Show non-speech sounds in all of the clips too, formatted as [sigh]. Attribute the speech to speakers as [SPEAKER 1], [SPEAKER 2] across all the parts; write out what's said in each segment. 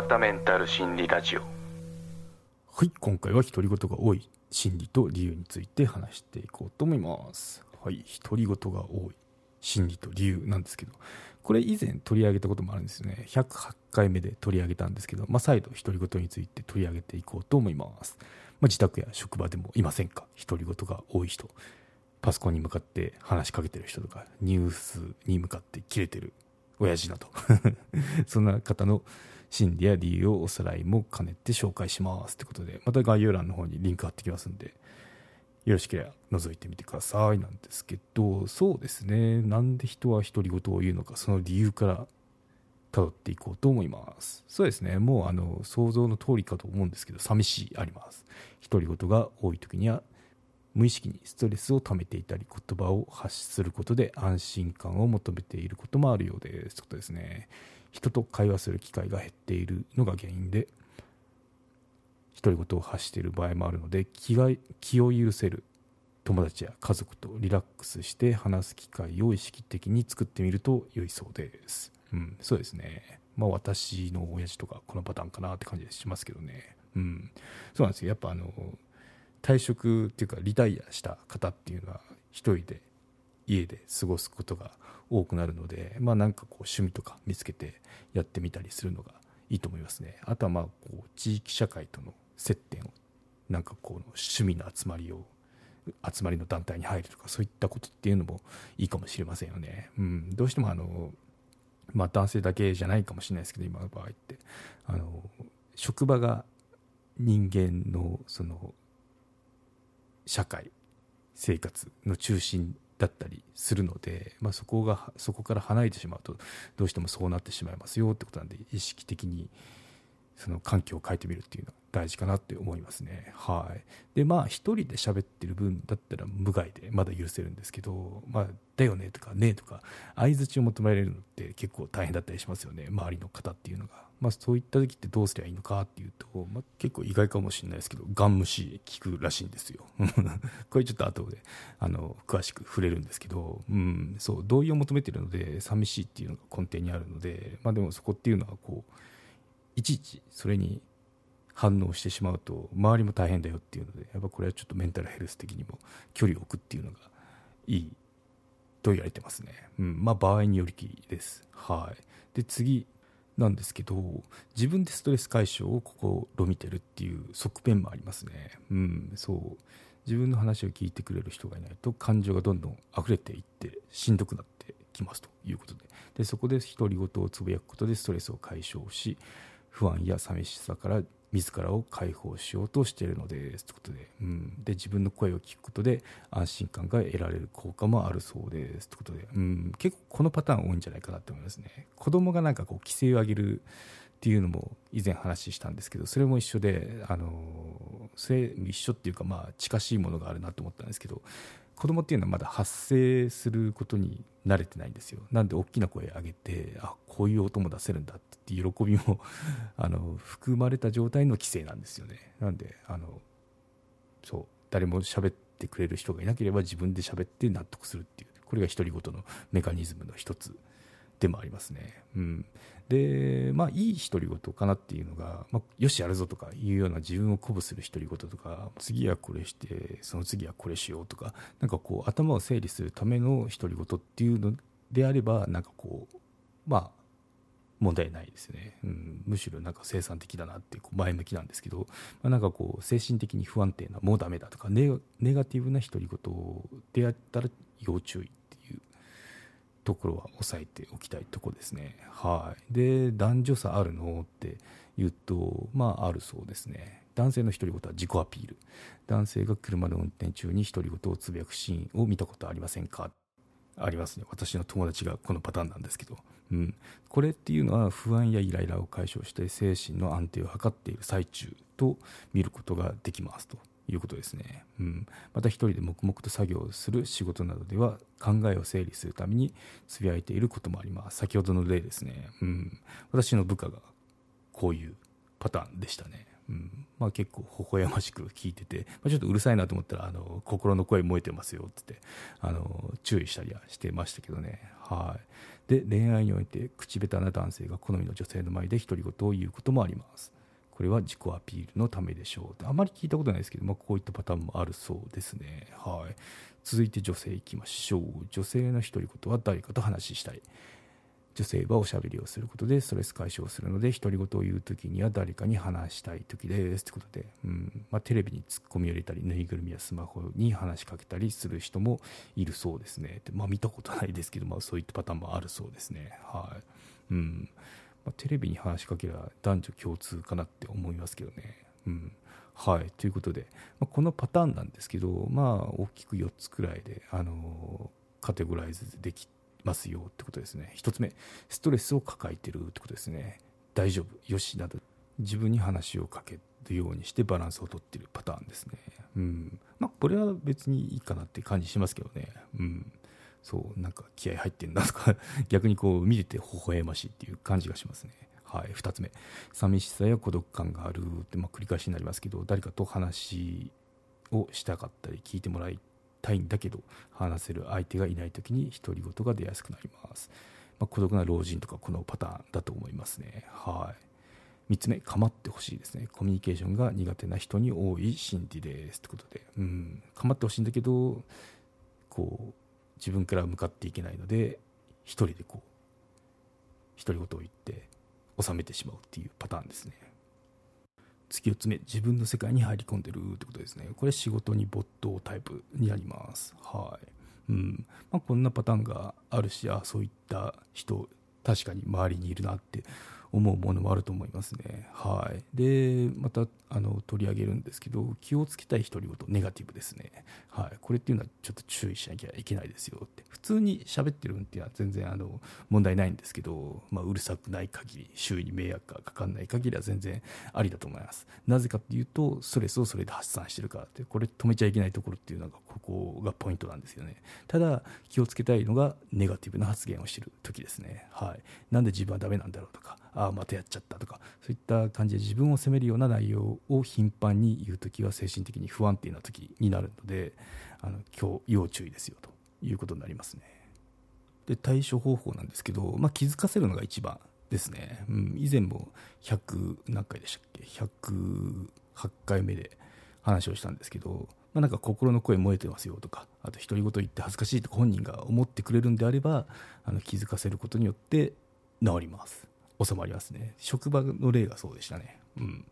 [SPEAKER 1] またメンタル心理ラジオ。
[SPEAKER 2] はい今回は独り言が多い心理と理由について話していこうと思います。はい独り言が多い心理と理由なんですけどこれ以前取り上げたこともあるんですよね108回目で取り上げたんですけど、まあ、再度独り言について取り上げていこうと思います。まあ、自宅や職場でもいませんか？独り言が多い人。パソコンに向かって話しかけてる人とかニュースに向かって切れてる親父など [laughs] そんな方の心理や理由をおさらいも兼ねて紹介しますってことでまた概要欄の方にリンク貼ってきますんでよろしければ覗いてみてくださいなんですけどそうですね。なんで人は独り言を言うのかその理由から辿っていこうと思います。そうですね。もうあの想像の通りかと思うんですけど寂しいあります。独り言が多い時には無意識にストレスを溜めていたり言葉を発することで安心感を求めていることもあるようですことですね人と会話する機会が減っているのが原因で独り言を発している場合もあるので気が気を許せる友達や家族とリラックスして話す機会を意識的に作ってみると良いそうですうん、そうですね。まあ私の親父とかこのパターンかなって感じしますけどね。うん。そうなんですよ。やっぱあの、退職っていうかリタイアした方っていうのは一人で家で過ごすことが多くなるので、まあなんかこう趣味とか見つけてやってみたりするのがいいと思いますね。あとはまあこう地域社会との接点を、なんかこう趣味の集まりを集まりの団体に入るとかそういったことっていうのもいいかもしれませんよね。うん、どうしてもあのまあ、男性だけじゃないかもしれないですけど今の場合ってあの職場が人間のその社会生活の中心だったりするので、まあ、そこがそこから離れてしまうとどうしてもそうなってしまいますよってことなんで意識的にその環境を変えてみるっていうのは大事かなって思いますね。はい。で、まあ、一人で喋ってる分だったら無害でまだ許せるんですけど、まあ、だよねとかねとか、相づちを求められるのって結構大変だったりしますよね。周りの方っていうのが。まあ、そういった時ってどうすりゃいいのかっていうと、まあ、結構意外かもしれないですけど、ガン無視聞くらしいんですよ。[laughs] これちょっと後で、あの、詳しく触れるんですけど、うん、そう、同意を求めてるので、寂しいっていうのが根底にあるので、まあ、でもそこっていうのはこう、いちいちそれに反応してしまうと周りも大変だよっていうのでやっぱこれはちょっとメンタルヘルス的にも距離を置くっていうのがいいと言われてますね、うん。まあ、場合によりきりです。はい。で次なんですけど自分でストレス解消を試みてるっていう側面もありますね。うん。そう。自分の話を聞いてくれる人がいないと感情がどんどん溢れていってしんどくなってきますということで。でそこで独り言をつぶやくことでストレスを解消し不安や寂しさから自らを解放しようとしているのですということで,、うん、で自分の声を聞くことで安心感が得られる効果もあるそうですということで、うん、結構このパターン多いんじゃないかなと思いますね。子供がなんかこう規制を上げるっていうのも以前話したんですけどそれも一緒であのそれ一緒っていうかまあ近しいものがあるなと思ったんですけど子供っていうのはまだ発声することに慣れてないんですよ。なんで大きな声上げてあこういう音も出せるんだって喜びも [laughs] あの含まれた状態の規制なんですよね。なんであのそう誰も喋ってくれる人がいなければ自分で喋って納得するっていうこれが独り言のメカニズムの一つでもありますね。うん、でまあいい独り言かなっていうのが、まあ、よしやるぞとかいうような自分を鼓舞する独り言とか次はこれしてその次はこれしようとかなんかこう頭を整理するための独り言っていうのであればなんかこうまあ問題ないですね、うん、むしろなんか生産的だなってこう前向きなんですけど、まあ、なんかこう精神的に不安定なもうダメだとかネガティブな独り言であったら要注意。ところは押さえておきたいとこですね。はい。で、男女差あるの？って言うと、まあ、あるそうですね。男性の独り言は自己アピール。男性が車の運転中に独り言をつぶやくシーンを見たことありませんか？ありますね。私の友達がこのパターンなんですけど。うん。これっていうのは不安やイライラを解消して精神の安定を図っている最中と見ることができますと。いうことですね。うん、また一人で黙々と作業する仕事などでは考えを整理するためにつぶやいていることもあります。先ほどの例ですね。うん、私の部下がこういうパターンでしたね。うんまあ、結構微笑ましく聞いてて、まあ、ちょっとうるさいなと思ったらあの心の声燃えてますよってってあの注意したりはしてましたけどね、はい、で恋愛において口下手な男性が好みの女性の前で独り言を言うこともありますこれは自己アピールのためでしょう。あまり聞いたことないですけど、まあ、こういったパターンもあるそうですね、はい、続いて女性いきましょう。女性の独り言は誰かと話したい。女性はおしゃべりをすることでストレス解消するので独り言を言う時には誰かに話したい時です。ってことで、うん。まあ、テレビにツッコミを入れたりぬいぐるみやスマホに話しかけたりする人もいるそうですね。まあ、見たことないですけど、まあ、そういったパターンもあるそうですね。はい。うん。まあ、テレビに話しかければ男女共通かなって思いますけどね。うん。はい、ということで、まあ、このパターンなんですけど、まあ、大きく4つくらいで、あのカテゴライズできますよってことですね。1つ目ストレスを抱えてるってことですね。大丈夫よしなど。自分に話をかけるようにしてバランスをとってるパターンですね。うん。まあこれは別にいいかなって感じしますけどね。うん。そうなんか気合入ってんだとか [laughs] 逆にこう見てて微笑ましいっていう感じがしますね。はい、2つ目。寂しさや孤独感があるって、まあ、繰り返しになりますけど誰かと話をしたかったり聞いてもらいたいんだけど話せる相手がいない時に独り言が出やすくなります、まあ、孤独な老人とかこのパターンだと思いますね。はい。3つ目。構ってほしいですね。コミュニケーションが苦手な人に多い心理です。ってことで。うん。構ってほしいんだけどこう自分から向かっていけないので一人でこう独り言を言って収めてしまうっていうパターンですね。次4つ目自分の世界に入り込んでるってことですね。これ仕事に没頭タイプになります。はい。うん。まあ、こんなパターンがあるしあそういった人確かに周りにいるなって思うものもあると思いますね。はい、でまたあの取り上げるんですけど気をつけたい独り言ネガティブですね、はい、これっていうのはちょっと注意しなきゃいけないですよって。普通に喋ってるんっていうのは全然あの問題ないんですけど、まあ、うるさくない限り周囲に迷惑がかかんない限りは全然ありだと思います。なぜかっていうとストレスをそれで発散してるからってこれ止めちゃいけないところっていうのがここがポイントなんですよね。ただ気をつけたいのがネガティブな発言をしてる時ですね。はい。なんで自分はダメなんだろうとかあまたやっちゃったとかそういった感じで自分を責めるような内容を頻繁に言う時は精神的に不安定な時になるのであの今日要注意ですよということになりますね。で対処方法なんですけど、まあ、気づかせるのが一番ですね、うん、以前も100何回でしたっけ？108回目で話をしたんですけど、まあ、なんか心の声燃えてますよとかあと独り言言って恥ずかしいとか本人が思ってくれるんであればあの気づかせることによって治ります。収まりますね。職場の例がそうでしたね。うん。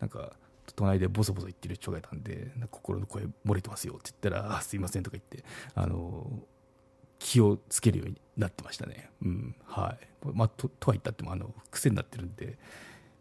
[SPEAKER 2] なんか隣でボソボソ言ってる人がいたんで心の声漏れてますよ。って言ったらすいませんとか言ってあの気をつけるようになってましたね。うん。はい。まあととは言ったってもあの癖になってるんで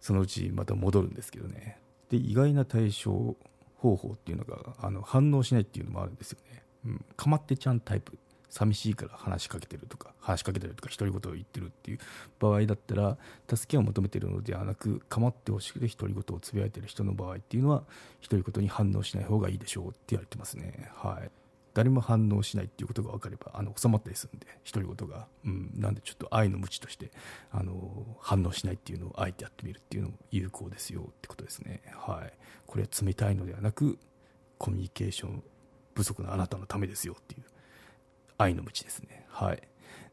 [SPEAKER 2] そのうちまた戻るんですけどね。で意外な対処方法っていうのがあの反応しないっていうのもあるんですよね、うん、かまってちゃんタイプ。寂しいから話しかけてるとか話しかけてるとか独り言を言ってるっていう場合だったら助けを求めてるのではなく構ってほしくて独り言をつぶやいてる人の場合っていうのは独り言に反応しない方がいいでしょうって言われてますね。はい。誰も反応しないっていうことが分かればあの収まったりするんで独り言が、うん、なんでちょっと愛の無知としてあの反応しないっていうのをあえてやってみるっていうのも有効ですよってことですね。はい。これは冷たいのではなくコミュニケーション不足のあなたのためですよっていう愛の無知ですね。はい。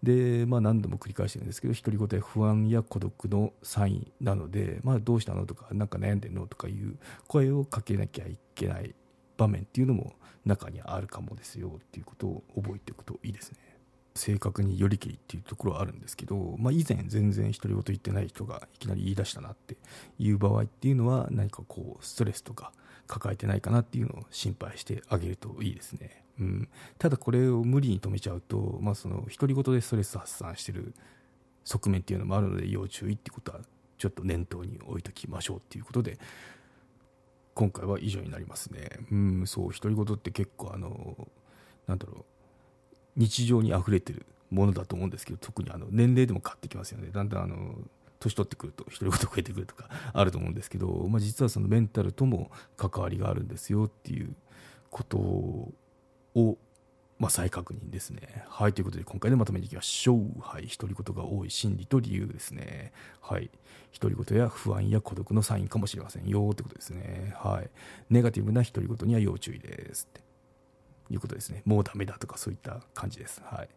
[SPEAKER 2] で、まあ何度も繰り返してるんですけど、独り言や不安や孤独のサインなので、まあどうしたのとか、なんか悩んでんのとかいう声をかけなきゃいけない場面っていうのも中にあるかもですよっていうことを覚えておくといいですね。正確によりけりっていうところはあるんですけど、まあ、以前全然独り言言ってない人がいきなり言い出したなっていう場合っていうのは何かこうストレスとか抱えてないかなっていうのを心配してあげるといいですね。うん、ただこれを無理に止めちゃうと、まあ、その独り言でストレス発散してる側面っていうのもあるので要注意ってことはちょっと念頭に置いときましょうっていうことで今回は以上になりますね。うん、そう独り言って結構あのなんだろう日常に溢れてるものだと思うんですけど特にあの年齢でも変わってきますよねだんだんあの年取ってくると独り言増えてくるとかあると思うんですけど、まあ、実はそのメンタルとも関わりがあるんですよっていうことををまあ、再確認ですね。はい、ということで今回でまとめていきましょう。はい、独り言が多い心理と理由ですね。はい、独り言や不安や孤独のサインかもしれませんよってことですね。はい、ネガティブな独り言には要注意ですっていうことですね。もうダメだとかそういった感じです。はい。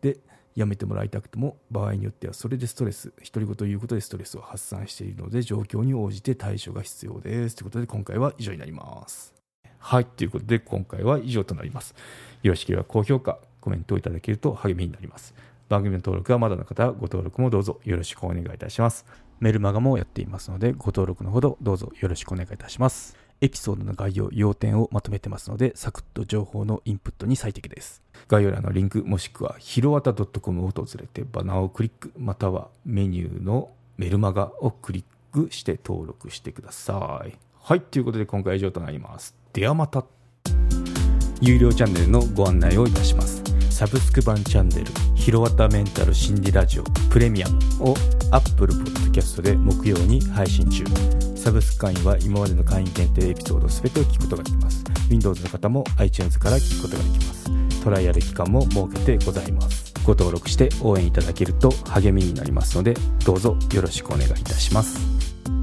[SPEAKER 2] で、やめてもらいたくても場合によってはそれでストレス独り言ということでストレスを発散しているので状況に応じて対処が必要ですということで今回は以上になりますはいということで今回は以上となりますよろしければ高評価コメントをいただけると励みになります番組の登録はまだの方はご登録もどうぞよろしくお願いいたしますメルマガもやっていますのでご登録のほどどうぞよろしくお願いいたしますエピソードの概要、要点をまとめてますので、サクッと情報のインプットに最適です。概要欄のリンク、もしくはひろわた .com を訪れてバナーをクリック、またはメニューのメルマガをクリックして登録してください。はい、ということで今回は以上となります。ではまた。有料チャンネルのご案内をいたします。サブスク版チャンネル、ひろわたメンタル心理ラジオプレミアムを Apple Podcast で木曜に配信中。サブスク会員は今までの会員限定エピソード全てを聞くことができます。Windows の方も iTunes から聞くことができます。トライアル期間も設けてございます。ご登録して応援いただけると励みになりますので、どうぞよろしくお願いいたします。